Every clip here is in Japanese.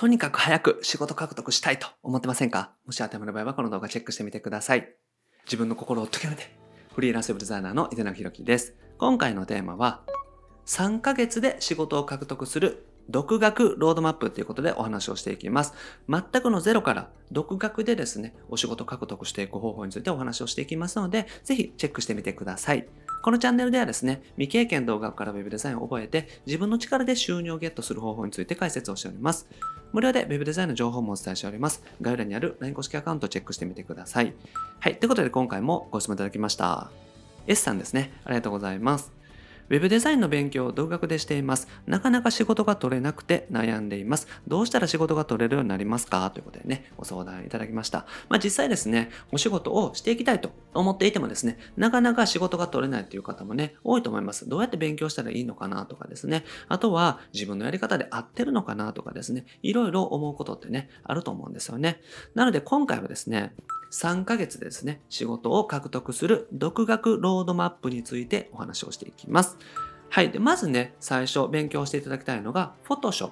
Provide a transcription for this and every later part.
とにかく早く仕事獲得したいと思ってませんか？もし当てはまる場合はこの動画チェックしてみてください。自分の心を解きめて、フリーランスウェブデザイナーの井手中弘樹です。今回のテーマは、3ヶ月で仕事を獲得する独学ロードマップということでお話をしていきます。全くのゼロから独学でですね、お仕事獲得していく方法についてお話をしていきますので、ぜひチェックしてみてください。このチャンネルではですね、未経験動画から Web デザインを覚えて、自分の力で収入をゲットする方法について解説をしております。無料で Web デザインの情報もお伝えしております。概要欄にある LINE 公式アカウントをチェックしてみてください。はい。ということで今回もご質問いただきました。S さんですね。ありがとうございます。ウェブデザインの勉強を独学でしています。なかなか仕事が取れなくて悩んでいます。どうしたら仕事が取れるようになりますか？ということでね、ご相談いただきました。まあ実際ですね、お仕事をしていきたいと思っていてもですね、なかなか仕事が取れないという方もね、多いと思います。どうやって勉強したらいいのかなとかですね、あとは自分のやり方で合ってるのかなとかですね、いろいろ思うことってね、あると思うんですよね。なので今回はですね、3ヶ月ですね、仕事を獲得する独学ロードマップについてお話をしていきます。はい。で、まずね、最初勉強していただきたいのが Photoshop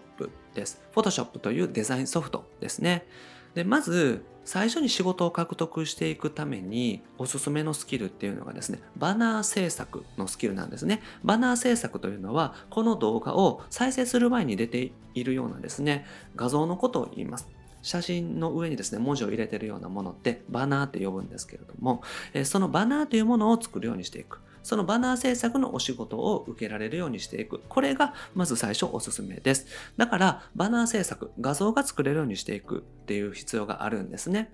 です。Photoshop というデザインソフトですね。で、まず、最初に仕事を獲得していくためにおすすめのスキルっていうのがですね、バナー制作のスキルなんですね。バナー制作というのは、この動画を再生する前に出ているようなですね、画像のことを言います。写真の上にですね、文字を入れてるようなものってバナーって呼ぶんですけれども、そのバナーというものを作るようにしていく。そのバナー制作のお仕事を受けられるようにしていく。これがまず最初おすすめです。だから、バナー制作、画像が作れるようにしていくっていう必要があるんですね。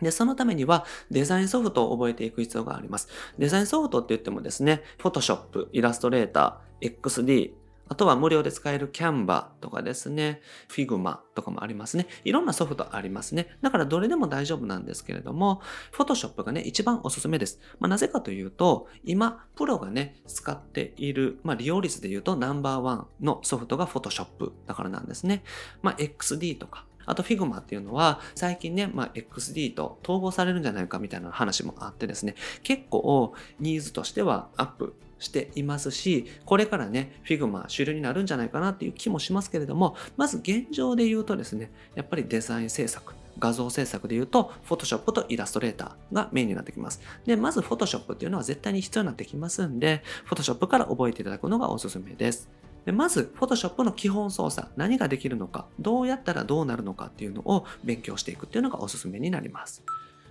で、そのためにはデザインソフトを覚えていく必要があります。デザインソフトって言ってもですね、Photoshop、イラストレーター、XD、あとは無料で使えるキャンバーとかですね、Figma とかもありますね。いろんなソフトありますね。だからどれでも大丈夫なんですけれども、Photoshop がね、一番おすすめです。まあ、なぜかというと、今、プロがね、使っている、まあ、利用率で言うとナンバーワンのソフトが Photoshop だからなんですね。まあ、XD とか、あと Figma っていうのは最近ね、まあ、XD と統合されるんじゃないかみたいな話もあってですね、結構ニーズとしてはアップしていますし、これからね、Figma 主流になるんじゃないかなっていう気もしますけれども、まず現状で言うとですね、やっぱりデザイン制作、画像制作で言うと、Photoshop とイラストレーターがメインになってきます。で、まず Photoshop っていうのは絶対に必要になってきますんで、Photoshop から覚えていただくのがおすすめです。でまず、Photoshop の基本操作、何ができるのか、どうやったらどうなるのかっていうのを勉強していくっていうのがおすすめになります。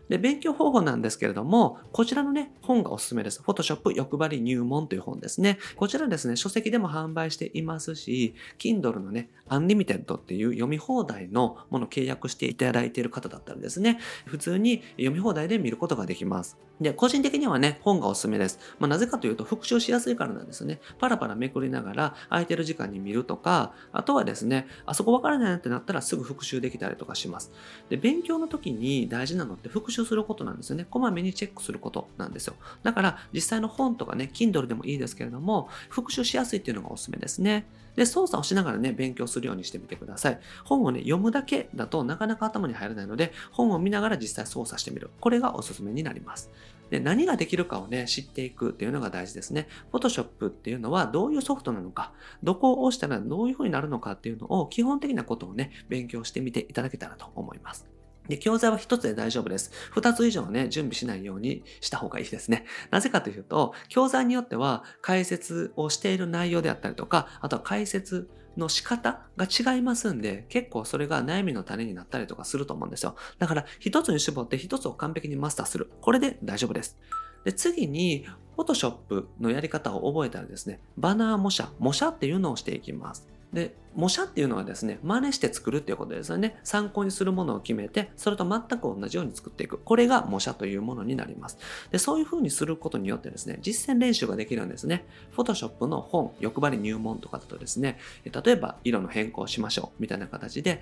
で、勉強方法なんですけれども、こちらのね、本がおすすめです。Photoshop 欲張り入門という本ですね。こちらですね、書籍でも販売していますし、Kindle のね、Unlimited っていう読み放題のものを契約していただいている方だったらですね、普通に読み放題で見ることができます。で、個人的にはね、本がおすすめです。まあ、なぜかというと、復習しやすいからなんですね。パラパラめくりながら、空いてる時間に見るとか、あとはですね、あそこわからないなってなったらすぐ復習できたりとかします。で、勉強の時に大事なのって復習習することなんですよね。こまめにチェックすることなんですよ。だから、実際の本とかね、Kindle でもいいですけれども、復習しやすいっていうのがおすすめですね。で、操作をしながらね、勉強するようにしてみてください。本をね、読むだけだとなかなか頭に入らないので、本を見ながら実際操作してみる。これがおすすめになります。で、何ができるかをね、知っていくっていうのが大事ですね。Photoshop っていうのはどういうソフトなのか、どこを押したらどういう風になるのかっていうのを基本的なことをね、勉強してみていただけたらと思います。で、教材は一つで大丈夫です。二つ以上ね、準備しないようにした方がいいですね。なぜかというと、教材によっては解説をしている内容であったりとか、あとは解説の仕方が違いますんで、結構それが悩みの種になったりとかすると思うんですよ。だから一つに絞って一つを完璧にマスターする。これで大丈夫です。で、次に、Photoshop のやり方を覚えたらですね、バナー模写、模写っていうのをしていきます。で、模写っていうのはですね、真似して作るっていうことですよね。参考にするものを決めて、それと全く同じように作っていく。これが模写というものになります。で、そういう風にすることによってですね、実践練習ができるんですね。Photoshop の本、欲張り入門とかだとですね、例えば色の変更しましょうみたいな形で、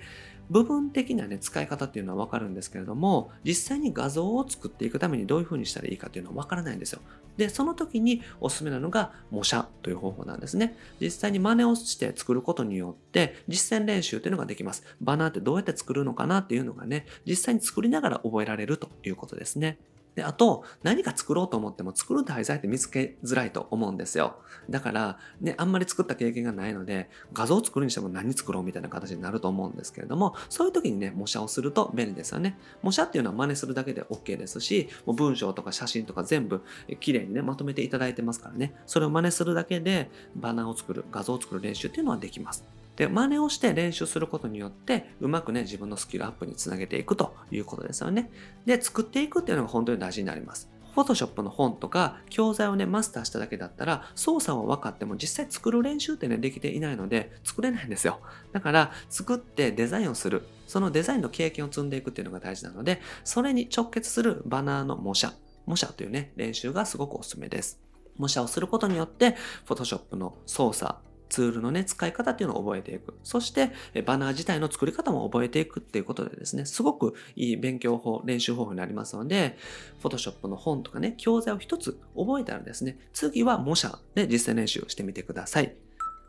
部分的なね、使い方っていうのはわかるんですけれども、実際に画像を作っていくためにどういう風にしたらいいかっていうのはわからないんですよ。で、その時におすすめなのが模写という方法なんですね。実際に真似をして作ることによって、実践練習というのができます。バナーってどうやって作るのかなっていうのがね、実際に作りながら覚えられるということですね。で、あと、何か作ろうと思っても作る題材って見つけづらいと思うんですよ。だから、ね、あんまり作った経験がないので、画像を作るにしても何作ろうみたいな形になると思うんですけれども、そういう時にね、模写をすると便利ですよね。模写っていうのは真似するだけで OK ですし、もう文章とか写真とか全部綺麗にね、まとめていただいてますからね、それを真似するだけでバナーを作る、画像を作る練習っていうのはできます。で、真似をして練習することによって、うまくね、自分のスキルアップにつなげていくということですよね。で、作っていくっていうのが本当に大事になります。フォトショップの本とか教材をね、マスターしただけだったら、操作は分かっても実際作る練習ってね、できていないので、作れないんですよ。だから、作ってデザインをする。そのデザインの経験を積んでいくっていうのが大事なので、それに直結するバナーの模写。模写というね、練習がすごくおすすめです。模写をすることによって、フォトショップの操作、ツールのね、使い方っていうのを覚えていく。そして、バナー自体の作り方も覚えていくっていうことでですね、すごくいい勉強法、練習方法になりますので、Photoshop の本とかね、教材を一つ覚えたらですね、次は模写で実践練習をしてみてください。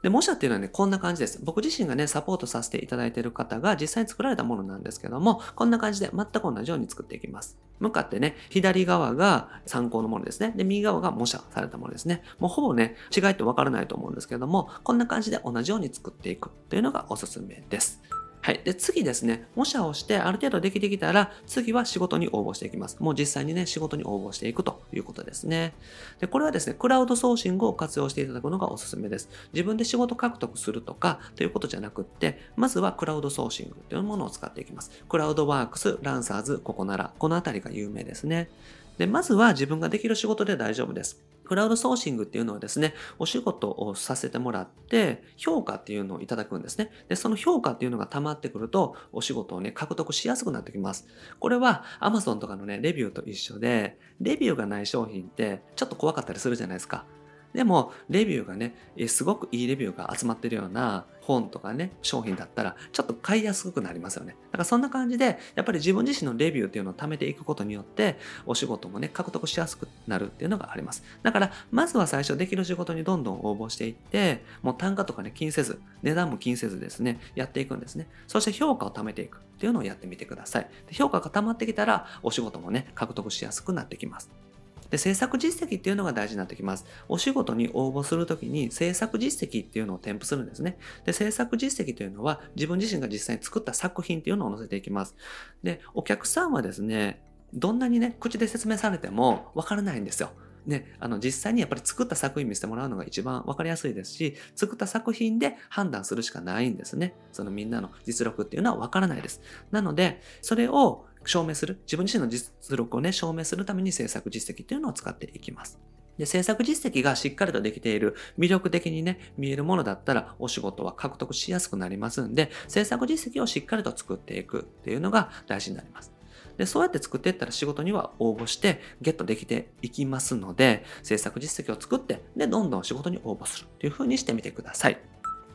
で、模写っていうのはね、こんな感じです。僕自身がね、サポートさせていただいている方が実際に作られたものなんですけども、こんな感じで全く同じように作っていきます。向かってね、左側が参考のものですね。で、右側が模写されたものですね。もうほぼね、違いってわからないと思うんですけども、こんな感じで同じように作っていくというのがおすすめです。はい。で、次ですね、模写をしてある程度できてきたら、次は仕事に応募していきます。もう実際にね、仕事に応募していくということですね。で、これはですね、クラウドソーシングを活用していただくのがおすすめです。自分で仕事獲得するとか、ということじゃなくって、まずはクラウドソーシングというものを使っていきます。クラウドワークス、ランサーズ、ここなら、このあたりが有名ですね。で、まずは自分ができる仕事で大丈夫です。クラウドソーシングっていうのはですね、お仕事をさせてもらって、評価っていうのをいただくんですね。で、その評価っていうのが溜まってくると、お仕事をね、獲得しやすくなってきます。これは Amazon とかのね、レビューと一緒で、レビューがない商品ってちょっと怖かったりするじゃないですか。でも、レビューがね、すごくいいレビューが集まってるような本とかね、商品だったら、ちょっと買いやすくなりますよね。だからそんな感じで、やっぱり自分自身のレビューっていうのを貯めていくことによって、お仕事もね、獲得しやすくなるっていうのがあります。だから、まずは最初できる仕事にどんどん応募していって、もう単価とかね、気にせず、値段も気にせずですね、やっていくんですね。そして評価を貯めていくっていうのをやってみてください。で評価が溜まってきたら、お仕事もね、獲得しやすくなってきます。で、制作実績っていうのが大事になってきます。お仕事に応募するときに制作実績っていうのを添付するんですね。で、制作実績というのは自分自身が実際に作った作品っていうのを載せていきます。で、お客さんはですね、どんなにね、口で説明されてもわからないんですよ。ね、あの実際にやっぱり作った作品見せてもらうのが一番わかりやすいですし、作った作品で判断するしかないんですね。そのみんなの実力っていうのはわからないです。なので、それを証明する、自分自身の実力をね、証明するために制作実績っていうのを使っていきます。で、制作実績がしっかりとできている、魅力的にね、見えるものだったら、お仕事は獲得しやすくなりますんで、制作実績をしっかりと作っていくっていうのが大事になります。で、そうやって作っていったら仕事には応募してゲットできていきますので、制作実績を作って、で、どんどん仕事に応募するっていう風にしてみてください。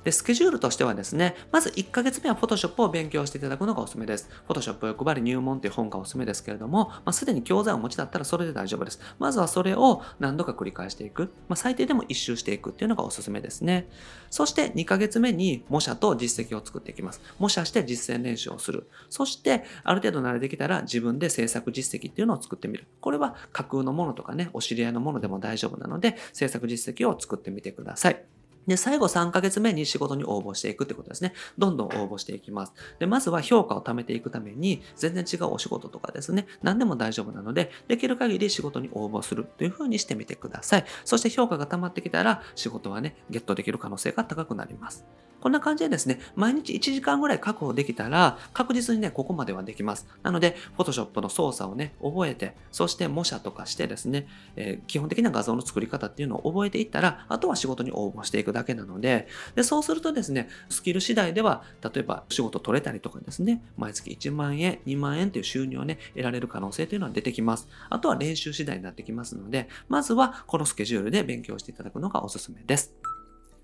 で、スケジュールとしてはですね、まず1ヶ月目は Photoshop を勉強していただくのがおすすめです。Photoshop 欲張り入門という本がおすすめですけれども、まあ、すでに教材をお持ちだったらそれで大丈夫です。まずはそれを何度か繰り返していく。まあ、最低でも1周していくっていうのがおすすめですね。そして2ヶ月目に模写と実績を作っていきます。模写して実践練習をする。そして、ある程度慣れてきたら自分で制作実績っていうのを作ってみる。これは架空のものとかね、お知り合いのものでも大丈夫なので、制作実績を作ってみてください。で、最後3ヶ月目に仕事に応募していくってことですね。どんどん応募していきます。で、まずは評価を貯めていくために、全然違うお仕事とかですね、何でも大丈夫なので、できる限り仕事に応募するというふうにしてみてください。そして評価が溜まってきたら、仕事はね、ゲットできる可能性が高くなります。こんな感じでですね、毎日1時間ぐらい確保できたら、確実にね、ここまではできます。なので、Photoshop の操作をね、覚えて、そして模写とかしてですね、えー、基本的な画像の作り方っていうのを覚えていったら、あとは仕事に応募していくだけなので、で、そうするとですね、スキル次第では、例えば仕事取れたりとかですね、毎月1万円、2万円という収入をね、得られる可能性というのは出てきます。あとは練習次第になってきますので、まずはこのスケジュールで勉強していただくのがおすすめです。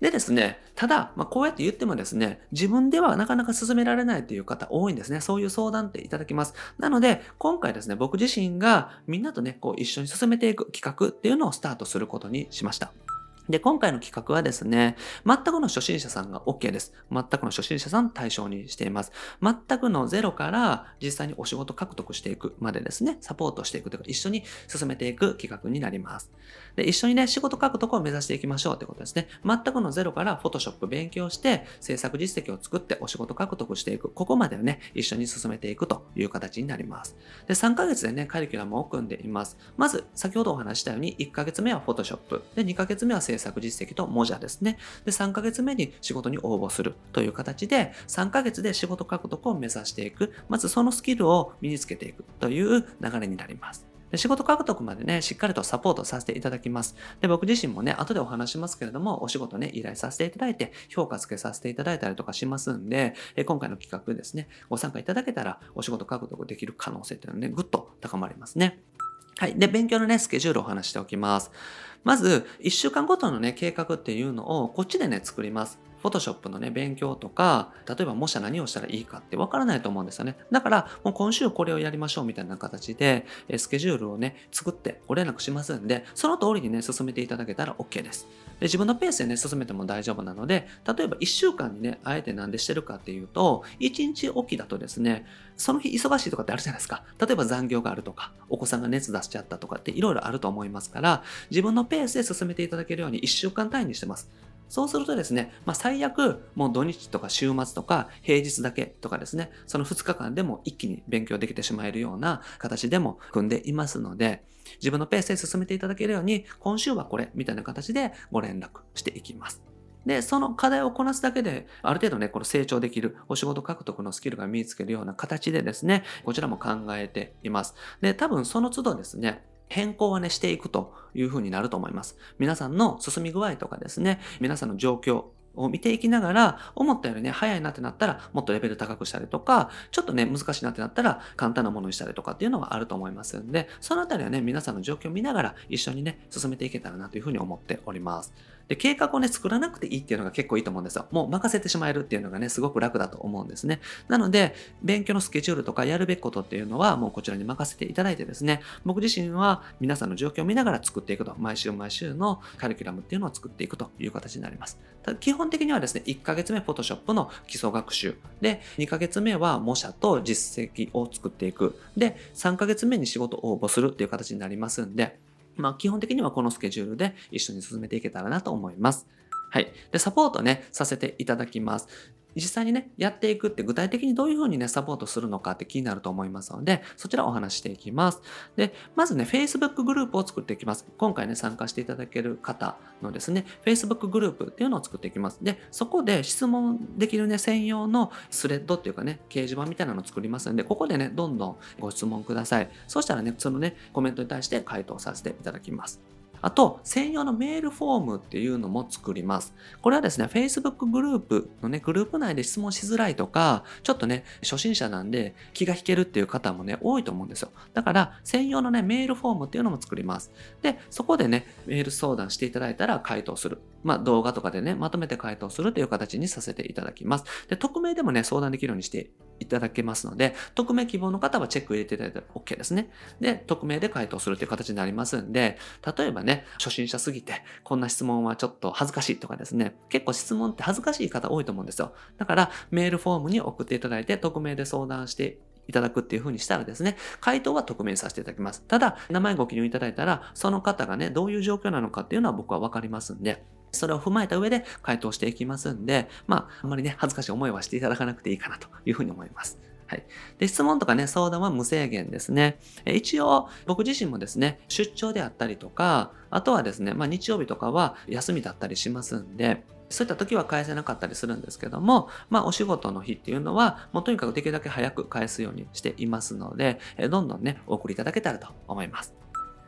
でですね、ただ、まあ、こうやって言ってもですね、自分ではなかなか進められないという方多いんですね。そういう相談っていただきます。なので、今回ですね、僕自身がみんなとね、こう一緒に進めていく企画っていうのをスタートすることにしました。で、今回の企画はですね、全くの初心者さんが OK です。全くの初心者さん対象にしています。全くのゼロから実際にお仕事獲得していくまでですね、サポートしていくというか、一緒に進めていく企画になります。で、一緒にね、仕事獲得を目指していきましょうということですね。全くのゼロから Photoshop 勉強して、制作実績を作ってお仕事獲得していく。ここまでをね、一緒に進めていくという形になります。で、3ヶ月でね、カリキュラムを組んでいます。まず、先ほどお話したように、1ヶ月目は Photoshop。で、2ヶ月目は制作実績と文字ですね。で、3ヶ月目に仕事に応募するという形で、3ヶ月で仕事獲得を目指していく。まずそのスキルを身につけていくという流れになります。で仕事獲得までね、しっかりとサポートさせていただきます。で、僕自身もね、後でお話しますけれども、お仕事ね、依頼させていただいて、評価付けさせていただいたりとかしますんで、え今回の企画ですね、ご参加いただけたら、お仕事獲得できる可能性っていうのはね、ぐっと高まりますね。はい。で、勉強のね、スケジュールをお話しておきます。まず、1週間ごとのね、計画っていうのをこっちでね、作ります。フォトショップのね、勉強とか、例えばもし何をしたらいいかってわからないと思うんですよね。だから、もう今週これをやりましょうみたいな形で、スケジュールをね、作ってご連絡しますんで、その通りにね、進めていただけたら OK です。で自分のペースでね、進めても大丈夫なので、例えば1週間にね、あえて何でしてるかっていうと、1日おきだとですね、その日忙しいとかってあるじゃないですか。例えば残業があるとか、お子さんが熱出しちゃったとかっていろいろあると思いますから、自分のペースで進めていただけるように1週間単位にしてます。そうするとですね、まあ、最悪、もう土日とか週末とか平日だけとかですね、その2日間でも一気に勉強できてしまえるような形でも組んでいますので、自分のペースで進めていただけるように、今週はこれみたいな形でご連絡していきます。で、その課題をこなすだけで、ある程度ね、この成長できる、お仕事獲得のスキルが身につけるような形でですね、こちらも考えています。で、多分その都度ですね、変更はね、していくというふうになると思います。皆さんの進み具合とかですね、皆さんの状況、を見ていきながら、思ったよりね、早いなってなったら、もっとレベル高くしたりとか、ちょっとね、難しいなってなったら、簡単なものにしたりとかっていうのがあると思いますんで、そのあたりはね、皆さんの状況を見ながら、一緒にね、進めていけたらなというふうに思っております。で、計画をね、作らなくていいっていうのが結構いいと思うんですよ。もう任せてしまえるっていうのがね、すごく楽だと思うんですね。なので、勉強のスケジュールとかやるべきことっていうのは、もうこちらに任せていただいてですね、僕自身は皆さんの状況を見ながら作っていくと、毎週毎週のカリキュラムっていうのを作っていくという形になります。ただ基本本的にはですね、1ヶ月目 Photoshop の基礎学習。で、2ヶ月目は模写と実績を作っていく。で、3ヶ月目に仕事を応募するっていう形になりますんで、まあ基本的にはこのスケジュールで一緒に進めていけたらなと思います。はい。で、サポートね、させていただきます。実際にね、やっていくって具体的にどういうふうにね、サポートするのかって気になると思いますので、そちらをお話していきます。で、まずね、Facebook グループを作っていきます。今回ね、参加していただける方のですね、Facebook グループっていうのを作っていきます。で、そこで質問できるね、専用のスレッドっていうかね、掲示板みたいなのを作りますので、ここでね、どんどんご質問ください。そしたらね、そのね、コメントに対して回答させていただきます。あと、専用のメールフォームっていうのも作ります。これはですね、Facebook グループのね、グループ内で質問しづらいとか、ちょっとね、初心者なんで気が引けるっていう方もね、多いと思うんですよ。だから、専用のね、メールフォームっていうのも作ります。で、そこでね、メール相談していただいたら回答する。まあ、動画とかでね、まとめて回答するという形にさせていただきます。で、匿名でもね、相談できるようにしていただけますので、匿名希望の方はチェック入れていただいたら OK ですね。で、匿名で回答するという形になりますんで、例えばね、初心者すぎて、こんな質問はちょっと恥ずかしいとかですね、結構質問って恥ずかしい方多いと思うんですよ。だから、メールフォームに送っていただいて、匿名で相談していただくっていう風にしたらですね、回答は匿名させていただきます。ただ、名前ご記入いただいたら、その方がね、どういう状況なのかっていうのは僕はわかりますんで、それを踏まえた上で回答していきますんで、まあ、あんまりね、恥ずかしい思いはしていただかなくていいかなというふうに思います。はい。で、質問とかね、相談は無制限ですね。え一応、僕自身もですね、出張であったりとか、あとはですね、まあ日曜日とかは休みだったりしますんで、そういった時は返せなかったりするんですけども、まあお仕事の日っていうのは、もうとにかくできるだけ早く返すようにしていますので、どんどんね、お送りいただけたらと思います。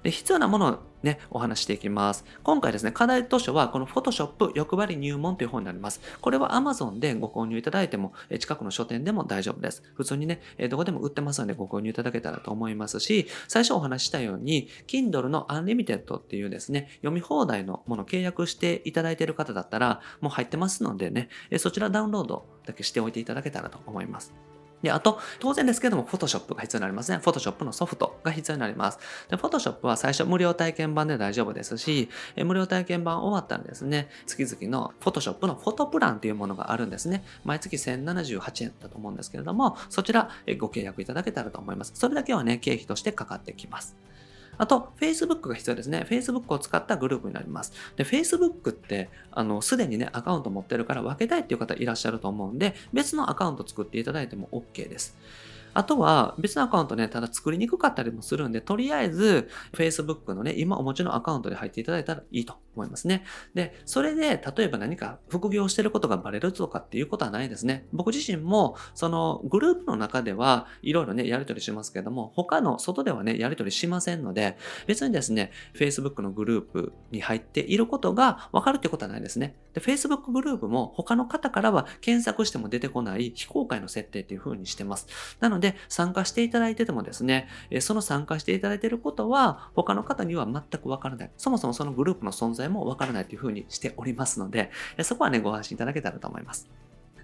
で必要なものをね、お話していきます。今回ですね、課題図書はこの Photoshop 欲張り入門という本になります。これは Amazon でご購入いただいても、近くの書店でも大丈夫です。普通にね、どこでも売ってますのでご購入いただけたらと思いますし、最初お話したように、Kindle の Unlimited っていうですね、読み放題のものを契約していただいている方だったら、もう入ってますのでね、そちらダウンロードだけしておいていただけたらと思います。で、あと、当然ですけども、Photoshop が必要になりますね。Photoshop のソフトが必要になります。で、Photoshop は最初無料体験版で大丈夫ですし、え無料体験版終わったらですね、月々の Photoshop のフォトプランというものがあるんですね。毎月1078円だと思うんですけれども、そちらご契約いただけたらと思います。それだけはね、経費としてかかってきます。あと、Facebook が必要ですね。Facebook を使ったグループになります。で、Facebook って、あの、すでにね、アカウント持ってるから分けたいっていう方いらっしゃると思うんで、別のアカウント作っていただいても OK です。あとは別のアカウントね、ただ作りにくかったりもするんで、とりあえず Facebook のね、今お持ちのアカウントで入っていただいたらいいと思いますね。で、それで例えば何か副業してることがバレるとかっていうことはないですね。僕自身もそのグループの中ではいろいろね、やり取りしますけども、他の外ではね、やり取りしませんので、別にですね、Facebook のグループに入っていることがわかるってことはないですね。で、Facebook グループも他の方からは検索しても出てこない非公開の設定っていう風にしてます。なので、参加していただいててもですね、その参加していただいていることは他の方には全くわからない。そもそもそのグループの存在もわからないという風にしておりますので、そこはね、ご安心いただけたらと思います。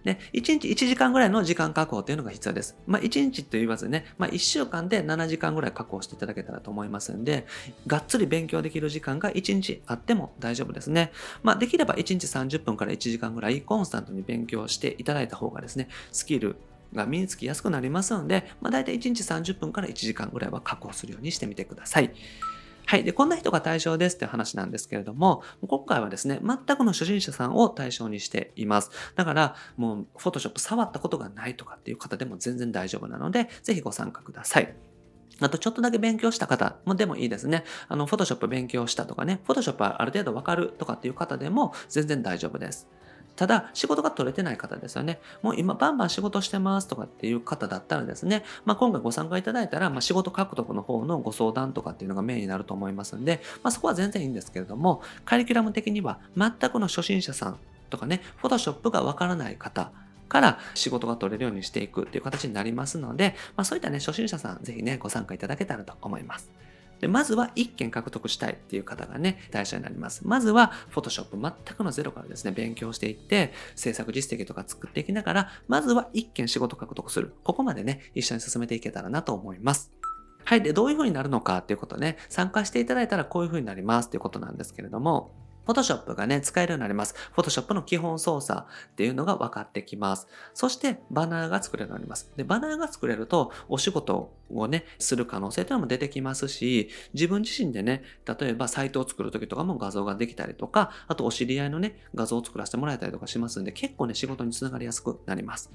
で、1日1時間ぐらいの時間確保というのが必要です。まあ、1日と言わずね、まあ、1週間で7時間ぐらい確保していただけたらと思いますんで、がっつり勉強できる時間が1日あっても大丈夫ですね。まあ、できれば1日30分から1時間ぐらいコンスタントに勉強していただいた方がですね、スキルが身につきやすくなりますので、まあ、大体1日30分から1時間ぐらいは確保するようにしてみてください。はい。で、こんな人が対象ですって話なんですけれども、今回はですね、全くの初心者さんを対象にしています。だから、もう、フォトショップ触ったことがないとかっていう方でも全然大丈夫なので、ぜひご参加ください。あと、ちょっとだけ勉強した方もでもいいですね。あの、フォトショップ勉強したとかね、フォトショップはある程度わかるとかっていう方でも全然大丈夫です。ただ、仕事が取れてない方ですよね。もう今、バンバン仕事してますとかっていう方だったらですね、まあ、今回ご参加いただいたら、まあ、仕事獲得の方のご相談とかっていうのがメインになると思いますんで、まあ、そこは全然いいんですけれども、カリキュラム的には全くの初心者さんとかね、フォトショップがわからない方、から仕事が取れるようにしていくっていう形になりますので、まあ、そういったね、初心者さん、ぜひね、ご参加いただけたらと思います。でまずは1件獲得したいっていう方がね、対象になります。まずは、Photoshop 全くのゼロからですね、勉強していって、制作実績とか作っていきながら、まずは1件仕事獲得する。ここまでね、一緒に進めていけたらなと思います。はい。で、どういう風になるのかっていうことね、参加していただいたらこういう風になりますっていうことなんですけれども、Photoshop がね、使えるようになります。Photoshop の基本操作っていうのが分かってきます。そして、バナーが作れるようになります。で、バナーが作れると、お仕事をね、する可能性というのも出てきますし、自分自身でね、例えばサイトを作るときとかも画像ができたりとか、あとお知り合いのね、画像を作らせてもらえたりとかしますんで、結構ね、仕事につながりやすくなります。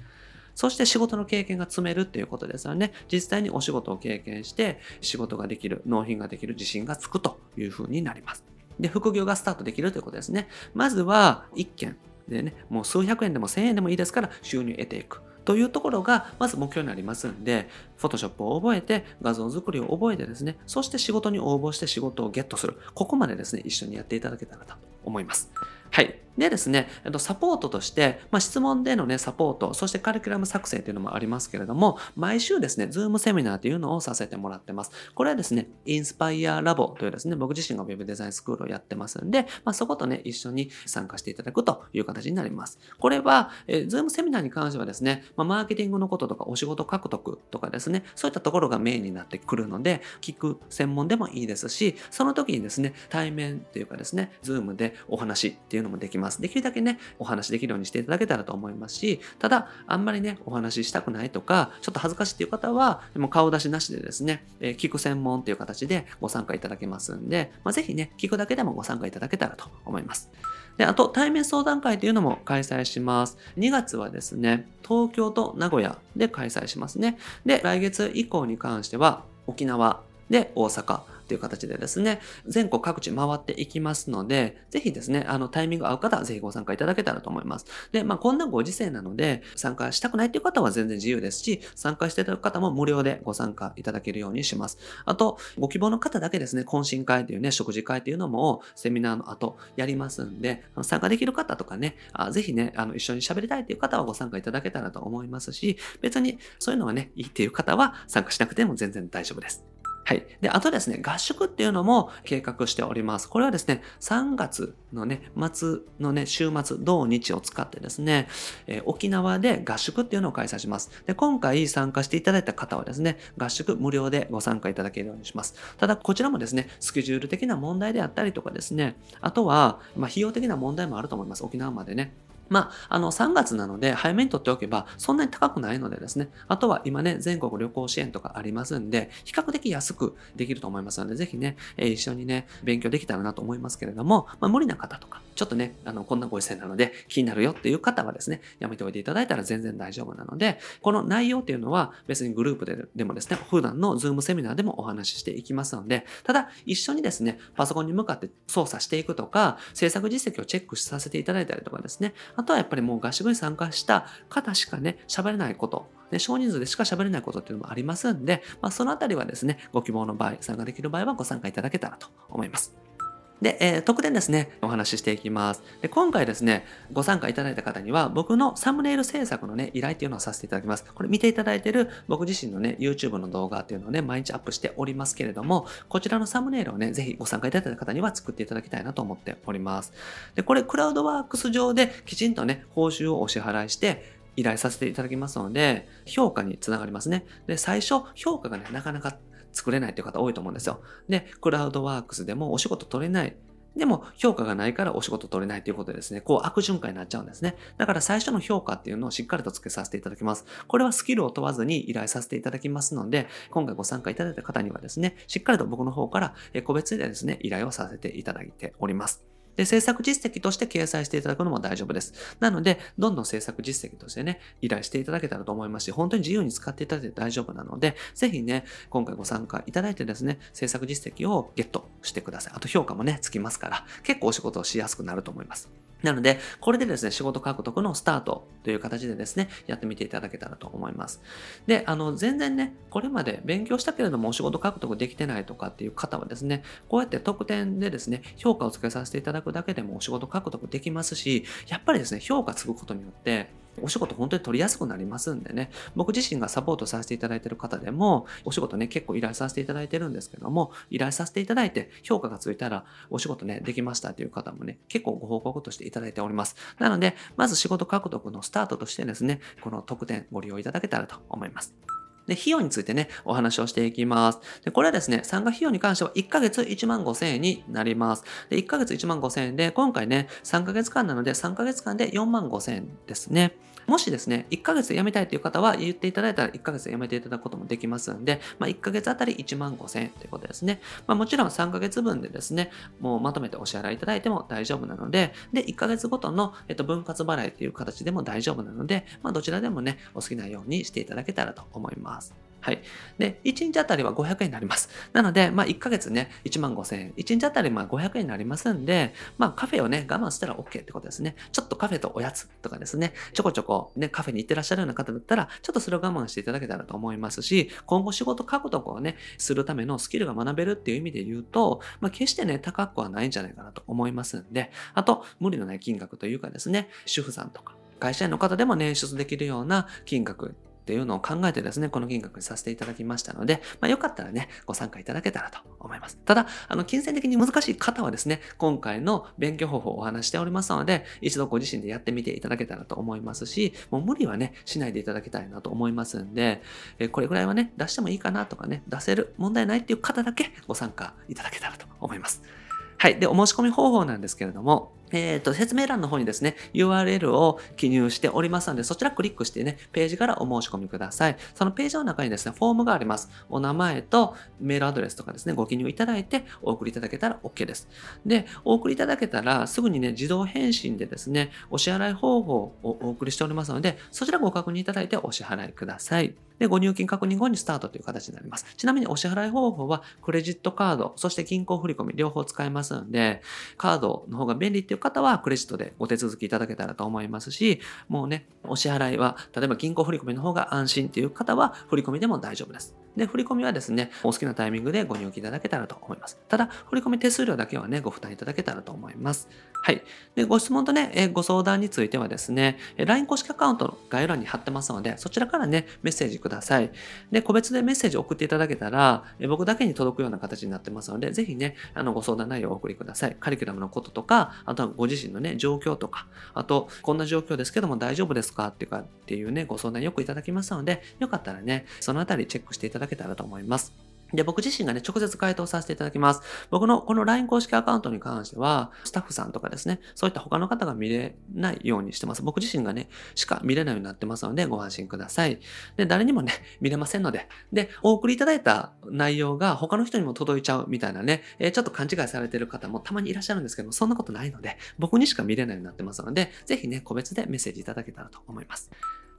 そして仕事の経験が積めるっていうことですよね。実際にお仕事を経験して、仕事ができる、納品ができる自信がつくというふうになります。で、副業がスタートできるということですね。まずは1件でね、もう数百円でも1000円でもいいですから収入を得ていく。というところがまず目標になりますんで、Photoshop を覚えて、画像作りを覚えてですね、そして仕事に応募して仕事をゲットする。ここまでですね、一緒にやっていただけたらと思います。はい。でですね、サポートとして、まあ、質問でのね、サポート、そしてカリキュラム作成というのもありますけれども、毎週ですね、 Zoom セミナーというのをさせてもらってます。これはですね、インスパイアラボというですね、僕自身が Web デザインスクールをやってますんで、まあ、そことね、一緒に参加していただくという形になります。これは、えー、 Zoom セミナーに関してはですね、まあ、マーケティングのこととかお仕事獲得とかですね、そういったところがメインになってくるので、聞く専門でもいいですし、その時にですね、対面というかですね、 Zoom でお話っていういうのもできます。できるだけね、お話できるようにしていただけたらと思いますし、ただ、あんまりね、お話ししたくないとか、ちょっと恥ずかしいっていう方は、もう顔出しなしでですね、えー、聞く専門っていう形でご参加いただけますんで、まあ、ぜひね、聞くだけでもご参加いただけたらと思います。で、あと、対面相談会というのも開催します。2月はですね、東京と名古屋で開催しますね。で、来月以降に関しては、沖縄で大阪、っていう形でですね、全国各地回っていきますので、ぜひですね、あの、タイミング合う方はぜひご参加いただけたらと思います。で、まあ、こんなご時世なので、参加したくないっていう方は全然自由ですし、参加していただく方も無料でご参加いただけるようにします。あと、ご希望の方だけですね、懇親会というね、食事会というのも、セミナーの後やりますんで、参加できる方とかね、あぜひね、あの、一緒に喋りたいっていう方はご参加いただけたらと思いますし、別にそういうのがね、いいっていう方は参加しなくても全然大丈夫です。はい。で、あとですね、合宿っていうのも計画しております。これはですね、3月のね、末のね、週末、土日を使ってですね、えー、沖縄で合宿っていうのを開催します。で、今回参加していただいた方はですね、合宿無料でご参加いただけるようにします。ただ、こちらもですね、スケジュール的な問題であったりとかですね、あとは、まあ、費用的な問題もあると思います。沖縄までね。まあ、あの、3月なので、早めに取っておけば、そんなに高くないのでですね、あとは今ね、全国旅行支援とかありますんで、比較的安くできると思いますので、ぜひね、一緒にね、勉強できたらなと思いますけれども、まあ、無理な方とか、ちょっとね、あの、こんなご時世なので気になるよっていう方はですね、やめておいていただいたら全然大丈夫なので、この内容っていうのは別にグループででもですね、普段のズームセミナーでもお話ししていきますので、ただ一緒にですね、パソコンに向かって操作していくとか、制作実績をチェックさせていただいたりとかですね、あとはやっぱりもう合宿に参加した方しかね、喋れないこと、ね、少人数でしか喋れないことっていうのもありますんで、まあ、そのあたりはですね、ご希望の場合、参加できる場合はご参加いただけたらと思います。で、えー、特典ですね、お話ししていきます。で、今回ですね、ご参加いただいた方には、僕のサムネイル制作のね、依頼っていうのをさせていただきます。これ見ていただいている僕自身のね、YouTube の動画っていうのをね、毎日アップしておりますけれども、こちらのサムネイルをね、ぜひご参加いただいた方には作っていただきたいなと思っております。で、これ、クラウドワークス上できちんとね、報酬をお支払いして、依頼させていただきますので、評価につながりますね。で、最初、評価がね、なかなか作れないという方多いと思うんですよ。で、クラウドワークスでもお仕事取れない。でも評価がないからお仕事取れないということでですね、こう悪循環になっちゃうんですね。だから最初の評価っていうのをしっかりとつけさせていただきます。これはスキルを問わずに依頼させていただきますので、今回ご参加いただいた方にはですね、しっかりと僕の方から個別でですね、依頼をさせていただいております。で、制作実績として掲載していただくのも大丈夫です。なので、どんどん制作実績としてね、依頼していただけたらと思いますし、本当に自由に使っていただいて大丈夫なので、ぜひね、今回ご参加いただいてですね、制作実績をゲットしてください。あと評価もね、つきますから、結構お仕事をしやすくなると思います。なので、これでですね、仕事獲得のスタートという形でですね、やってみていただけたらと思います。で、あの、全然ね、これまで勉強したけれどもお仕事獲得できてないとかっていう方はですね、こうやって特典でですね、評価をつけさせていただくだけでもお仕事獲得できますし、やっぱりですね、評価つくことによって、お仕事本当に取りやすくなりますんでね、僕自身がサポートさせていただいている方でも、お仕事ね、結構依頼させていただいてるんですけども、依頼させていただいて評価がついたら、お仕事ね、できましたという方もね、結構ご報告としていただいております。なので、まず仕事獲得のスタートとしてですね、この特典ご利用いただけたらと思います。で、費用についてね、お話をしていきます。で、これはですね、参加費用に関しては1ヶ月1万5千円になります。で、1ヶ月1万5千円で、今回ね、3ヶ月間なので3ヶ月間で4万5千円ですね。もしですね、1ヶ月で辞めたいという方は言っていただいたら1ヶ月で辞めていただくこともできますんで、まあ、1ヶ月あたり1万5000円ということですね。まあ、もちろん3ヶ月分でですね、もうまとめてお支払いいただいても大丈夫なので、で、1ヶ月ごとの、えっと、分割払いという形でも大丈夫なので、まあ、どちらでもね、お好きなようにしていただけたらと思います。はい。で、1日あたりは500円になります。なので、まあ、1ヶ月ね、1万5000円。1日あたりまあ500円になりますんで、まあ、カフェをね、我慢したら OK ってことですね。ちょっとカフェとおやつとかですね、ちょこちょこね、カフェに行ってらっしゃるような方だったら、ちょっとそれを我慢していただけたらと思いますし、今後仕事獲得をね、するためのスキルが学べるっていう意味で言うと、まあ、決してね、高くはないんじゃないかなと思いますんで、あと、無理のない金額というかですね、主婦さんとか、会社員の方でも捻出できるような金額っていうのを考えてですね、この金額にさせていただきましたので、まあ、よかったらね、ご参加いただけたらと思います。ただ、あの、金銭的に難しい方はですね、今回の勉強方法をお話しておりますので、一度ご自身でやってみていただけたらと思いますし、もう無理はね、しないでいただきたいなと思いますんで、えこれぐらいはね、出してもいいかなとかね、出せる問題ないっていう方だけご参加いただけたらと思います。はい。で、お申し込み方法なんですけれども、えっ、と、説明欄の方にですね、URL を記入しておりますので、そちらクリックしてね、ページからお申し込みください。そのページの中にですね、フォームがあります。お名前とメールアドレスとかですね、ご記入いただいてお送りいただけたら OK です。で、お送りいただけたら、すぐにね、自動返信でですね、お支払い方法をお送りしておりますので、そちらご確認いただいてお支払いください。で、ご入金確認後にスタートという形になります。ちなみにお支払い方法は、クレジットカード、そして銀行振込両方使えますので、カードの方が便利っていう方は、クレジットでお手続きいただけたらと思いますし、もうね、お支払いは、例えば銀行振込の方が安心っていう方は、振込でも大丈夫です。で、振り込みはですね、お好きなタイミングでご入金いただけたらと思います。ただ、振り込み手数料だけはね、ご負担いただけたらと思います。はい。で、ご質問とね、えご相談についてはですね、LINE 公式アカウントの概要欄に貼ってますので、そちらからね、メッセージください。で、個別でメッセージ送っていただけたら、え僕だけに届くような形になってますので、ぜひね、あの、ご相談内容をお送りください。カリキュラムのこととか、あとはご自身のね、状況とか、あと、こんな状況ですけども大丈夫ですか？っていうか、っていうね、ご相談よくいただきますので、よかったらね、そのあたりチェックしていただだけたらと思います。で、僕自身がね、直接回答させていただきます。僕のこの LINE 公式アカウントに関しては、スタッフさんとかですね、そういった他の方が見れないようにしてます。僕自身がね、しか見れないようになってますので、ご安心ください。で、誰にもね、見れませんので、で、お送りいただいた内容が他の人にも届いちゃうみたいなね、えー、ちょっと勘違いされてる方もたまにいらっしゃるんですけども、そんなことないので、僕にしか見れないようになってますので、ぜひね、個別でメッセージいただけたらと思います。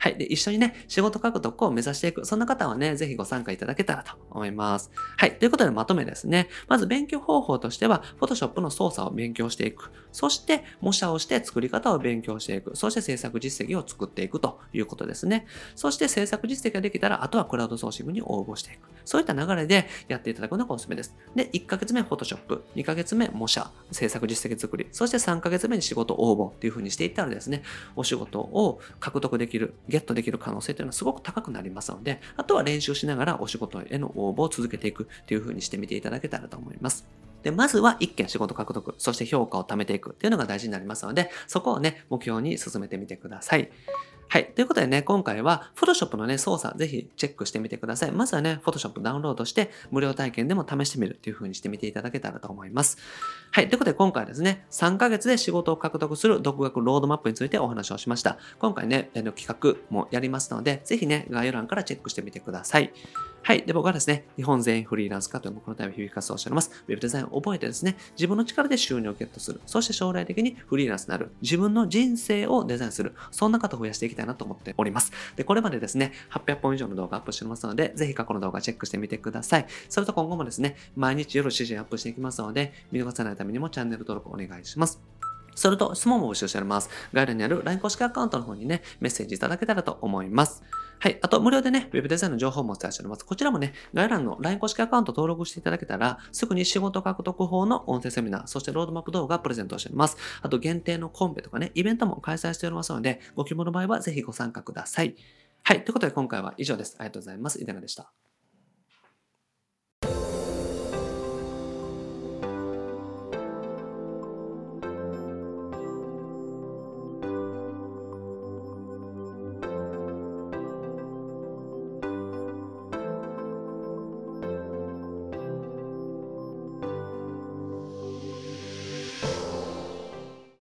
はい。で、一緒にね、仕事獲得を目指していく。そんな方はね、ぜひご参加いただけたらと思います。はい。ということでまとめですね。まず勉強方法としては、Photoshop の操作を勉強していく。そして、模写をして作り方を勉強していく。そして制作実績を作っていくということですね。そして制作実績ができたら、あとはクラウドソーシングに応募していく。そういった流れでやっていただくのがおすすめです。で、1ヶ月目 Photoshop、2ヶ月目模写、制作実績作り、そして3ヶ月目に仕事応募っていう風にしていったらですね、お仕事を獲得できる、ゲットできる可能性性というのはすごく高くなりますので、あとは練習しながらお仕事への応募を続けていくという風にしてみていただけたらと思います。で、まずは一件仕事獲得、そして評価を貯めていくっていうのが大事になりますので、そこをね、目標に進めてみてください。はい。ということでね、今回は Photoshop のね、操作、ぜひチェックしてみてください。まずはね、Photoshop ダウンロードして、無料体験でも試してみるっていう風にしてみていただけたらと思います。はい。ということで今回はですね、3ヶ月で仕事を獲得する独学ロードマップについてお話をしました。今回ね、企画もやりますので、ぜひね、概要欄からチェックしてみてください。はい。で、僕はですね、日本全員フリーランス化というこのため日々活動をしております。ウェブデザインを覚えてですね、自分の力で収入をゲットする。そして将来的にフリーランスになる。自分の人生をデザインする。そんな方を増やしていきたいなと思っております。で、これまでですね、800本以上の動画アップしてますので、ぜひ過去の動画チェックしてみてください。それと今後もですね、毎日夜7時にアップしていきますので、見逃さないためにもチャンネル登録お願いします。それと質問も募集しております。概要欄にある LINE 公式アカウントの方にね、メッセージいただけたらと思います。はい。あと、無料でね、Web デザインの情報もお伝えしております。こちらもね、概要欄の LINE 公式アカウント登録していただけたら、すぐに仕事獲得法の音声セミナー、そしてロードマップ動画プレゼントしております。あと、限定のコンペとかね、イベントも開催しておりますので、ご希望の場合はぜひご参加ください。はい。ということで今回は以上です。ありがとうございます。いかがでした